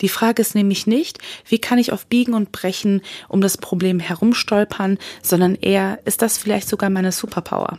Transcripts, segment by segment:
Die Frage ist nämlich nicht, wie kann ich auf Biegen und Brechen um das Problem herumstolpern, sondern eher, ist das vielleicht sogar meine Superpower?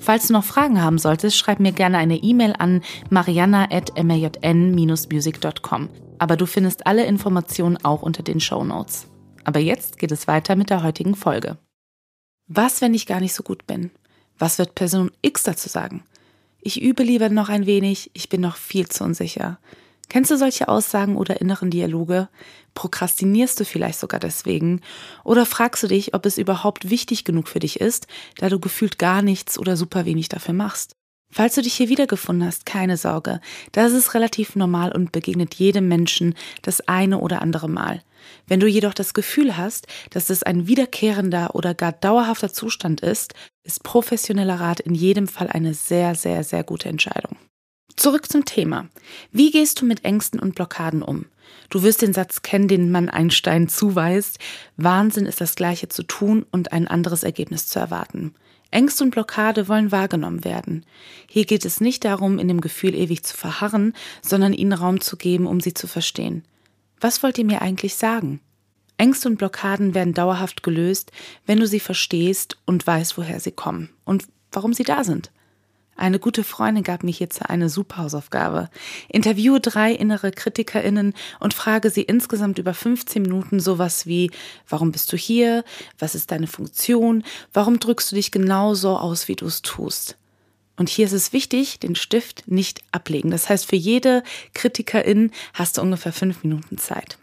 Falls du noch Fragen haben solltest, schreib mir gerne eine E-Mail an mariana.majn-music.com. Aber du findest alle Informationen auch unter den Show Notes. Aber jetzt geht es weiter mit der heutigen Folge. Was, wenn ich gar nicht so gut bin? Was wird Person X dazu sagen? Ich übe lieber noch ein wenig, ich bin noch viel zu unsicher. Kennst du solche Aussagen oder inneren Dialoge? Prokrastinierst du vielleicht sogar deswegen? Oder fragst du dich, ob es überhaupt wichtig genug für dich ist, da du gefühlt gar nichts oder super wenig dafür machst? Falls du dich hier wiedergefunden hast, keine Sorge. Das ist relativ normal und begegnet jedem Menschen das eine oder andere Mal. Wenn du jedoch das Gefühl hast, dass es ein wiederkehrender oder gar dauerhafter Zustand ist, ist professioneller Rat in jedem Fall eine sehr, sehr, sehr gute Entscheidung. Zurück zum Thema. Wie gehst du mit Ängsten und Blockaden um? Du wirst den Satz kennen, den man Einstein zuweist. Wahnsinn ist das Gleiche zu tun und ein anderes Ergebnis zu erwarten. Ängste und Blockade wollen wahrgenommen werden. Hier geht es nicht darum, in dem Gefühl ewig zu verharren, sondern ihnen Raum zu geben, um sie zu verstehen. Was wollt ihr mir eigentlich sagen? Ängste und Blockaden werden dauerhaft gelöst, wenn du sie verstehst und weißt, woher sie kommen und warum sie da sind. Eine gute Freundin gab mir hierzu eine super Hausaufgabe. Interviewe drei innere KritikerInnen und frage sie insgesamt über 15 Minuten sowas wie, warum bist du hier? Was ist deine Funktion? Warum drückst du dich genau so aus, wie du es tust? Und hier ist es wichtig, den Stift nicht ablegen. Das heißt, für jede Kritikerin hast du ungefähr fünf Minuten Zeit.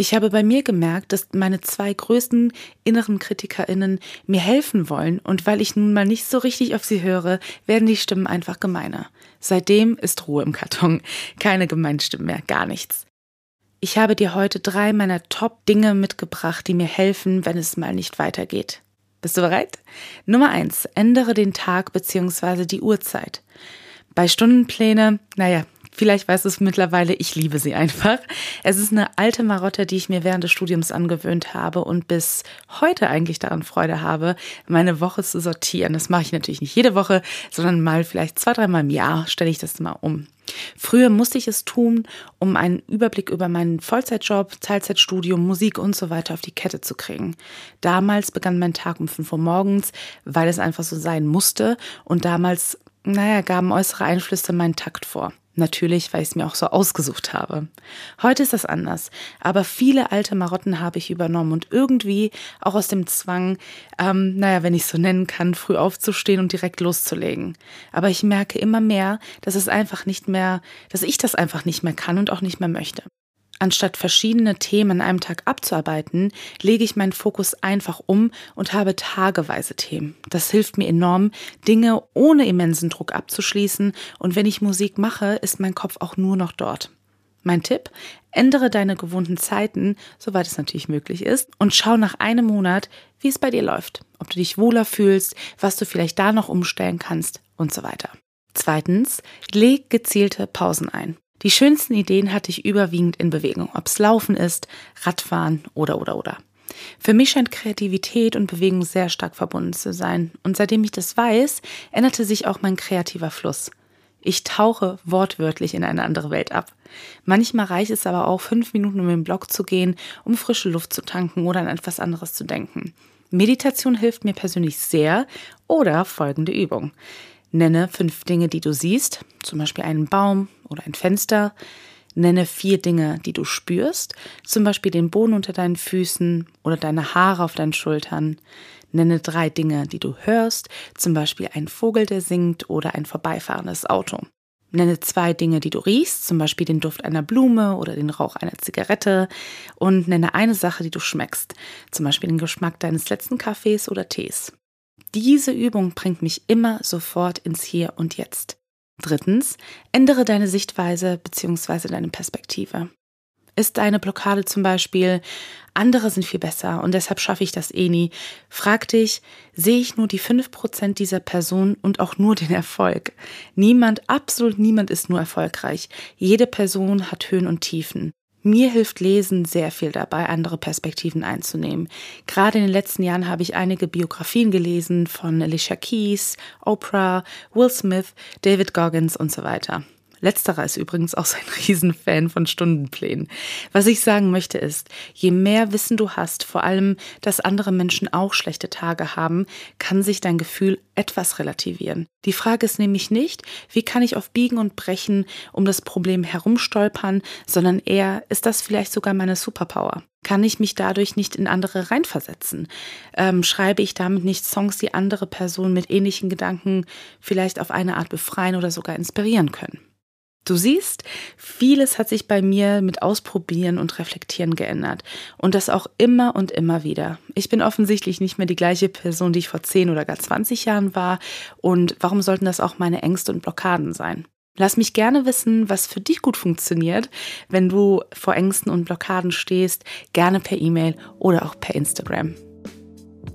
Ich habe bei mir gemerkt, dass meine zwei größten inneren KritikerInnen mir helfen wollen und weil ich nun mal nicht so richtig auf sie höre, werden die Stimmen einfach gemeiner. Seitdem ist Ruhe im Karton. Keine gemeinen Stimmen mehr, gar nichts. Ich habe dir heute drei meiner Top-Dinge mitgebracht, die mir helfen, wenn es mal nicht weitergeht. Bist du bereit? Nummer eins: Ändere den Tag bzw. die Uhrzeit. Bei Stundenpläne, naja, Vielleicht weißt du es mittlerweile, ich liebe sie einfach. Es ist eine alte Marotte, die ich mir während des Studiums angewöhnt habe und bis heute eigentlich daran Freude habe, meine Woche zu sortieren. Das mache ich natürlich nicht jede Woche, sondern mal vielleicht zwei, dreimal im Jahr stelle ich das mal um. Früher musste ich es tun, um einen Überblick über meinen Vollzeitjob, Teilzeitstudium, Musik und so weiter auf die Kette zu kriegen. Damals begann mein Tag um 5 Uhr morgens, weil es einfach so sein musste und damals, naja, gaben äußere Einflüsse meinen Takt vor. Natürlich, weil ich es mir auch so ausgesucht habe. Heute ist das anders, aber viele alte Marotten habe ich übernommen und irgendwie auch aus dem Zwang, ähm, naja, wenn ich es so nennen kann, früh aufzustehen und direkt loszulegen. Aber ich merke immer mehr, dass es einfach nicht mehr, dass ich das einfach nicht mehr kann und auch nicht mehr möchte. Anstatt verschiedene Themen an einem Tag abzuarbeiten, lege ich meinen Fokus einfach um und habe tageweise Themen. Das hilft mir enorm, Dinge ohne immensen Druck abzuschließen und wenn ich Musik mache, ist mein Kopf auch nur noch dort. Mein Tipp, ändere deine gewohnten Zeiten, soweit es natürlich möglich ist, und schau nach einem Monat, wie es bei dir läuft, ob du dich wohler fühlst, was du vielleicht da noch umstellen kannst und so weiter. Zweitens, leg gezielte Pausen ein. Die schönsten Ideen hatte ich überwiegend in Bewegung, ob es Laufen ist, Radfahren oder oder oder. Für mich scheint Kreativität und Bewegung sehr stark verbunden zu sein. Und seitdem ich das weiß, änderte sich auch mein kreativer Fluss. Ich tauche wortwörtlich in eine andere Welt ab. Manchmal reicht es aber auch, fünf Minuten um den Block zu gehen, um frische Luft zu tanken oder an etwas anderes zu denken. Meditation hilft mir persönlich sehr oder folgende Übung. Nenne fünf Dinge, die du siehst, zum Beispiel einen Baum oder ein Fenster. Nenne vier Dinge, die du spürst, zum Beispiel den Boden unter deinen Füßen oder deine Haare auf deinen Schultern. Nenne drei Dinge, die du hörst, zum Beispiel ein Vogel, der singt oder ein vorbeifahrendes Auto. Nenne zwei Dinge, die du riechst, zum Beispiel den Duft einer Blume oder den Rauch einer Zigarette. Und nenne eine Sache, die du schmeckst, zum Beispiel den Geschmack deines letzten Kaffees oder Tees. Diese Übung bringt mich immer sofort ins Hier und Jetzt. Drittens, ändere deine Sichtweise bzw. deine Perspektive. Ist deine Blockade zum Beispiel, andere sind viel besser und deshalb schaffe ich das eh nie? Frag dich, sehe ich nur die 5% dieser Person und auch nur den Erfolg? Niemand, absolut niemand ist nur erfolgreich. Jede Person hat Höhen und Tiefen. Mir hilft Lesen sehr viel dabei, andere Perspektiven einzunehmen. Gerade in den letzten Jahren habe ich einige Biografien gelesen von Alicia Keys, Oprah, Will Smith, David Goggins und so weiter. Letzterer ist übrigens auch so ein Riesenfan von Stundenplänen. Was ich sagen möchte ist, je mehr Wissen du hast, vor allem, dass andere Menschen auch schlechte Tage haben, kann sich dein Gefühl etwas relativieren. Die Frage ist nämlich nicht, wie kann ich auf Biegen und Brechen um das Problem herumstolpern, sondern eher, ist das vielleicht sogar meine Superpower? Kann ich mich dadurch nicht in andere reinversetzen? Ähm, schreibe ich damit nicht Songs, die andere Personen mit ähnlichen Gedanken vielleicht auf eine Art befreien oder sogar inspirieren können? Du siehst, vieles hat sich bei mir mit Ausprobieren und Reflektieren geändert. Und das auch immer und immer wieder. Ich bin offensichtlich nicht mehr die gleiche Person, die ich vor 10 oder gar 20 Jahren war. Und warum sollten das auch meine Ängste und Blockaden sein? Lass mich gerne wissen, was für dich gut funktioniert, wenn du vor Ängsten und Blockaden stehst. Gerne per E-Mail oder auch per Instagram.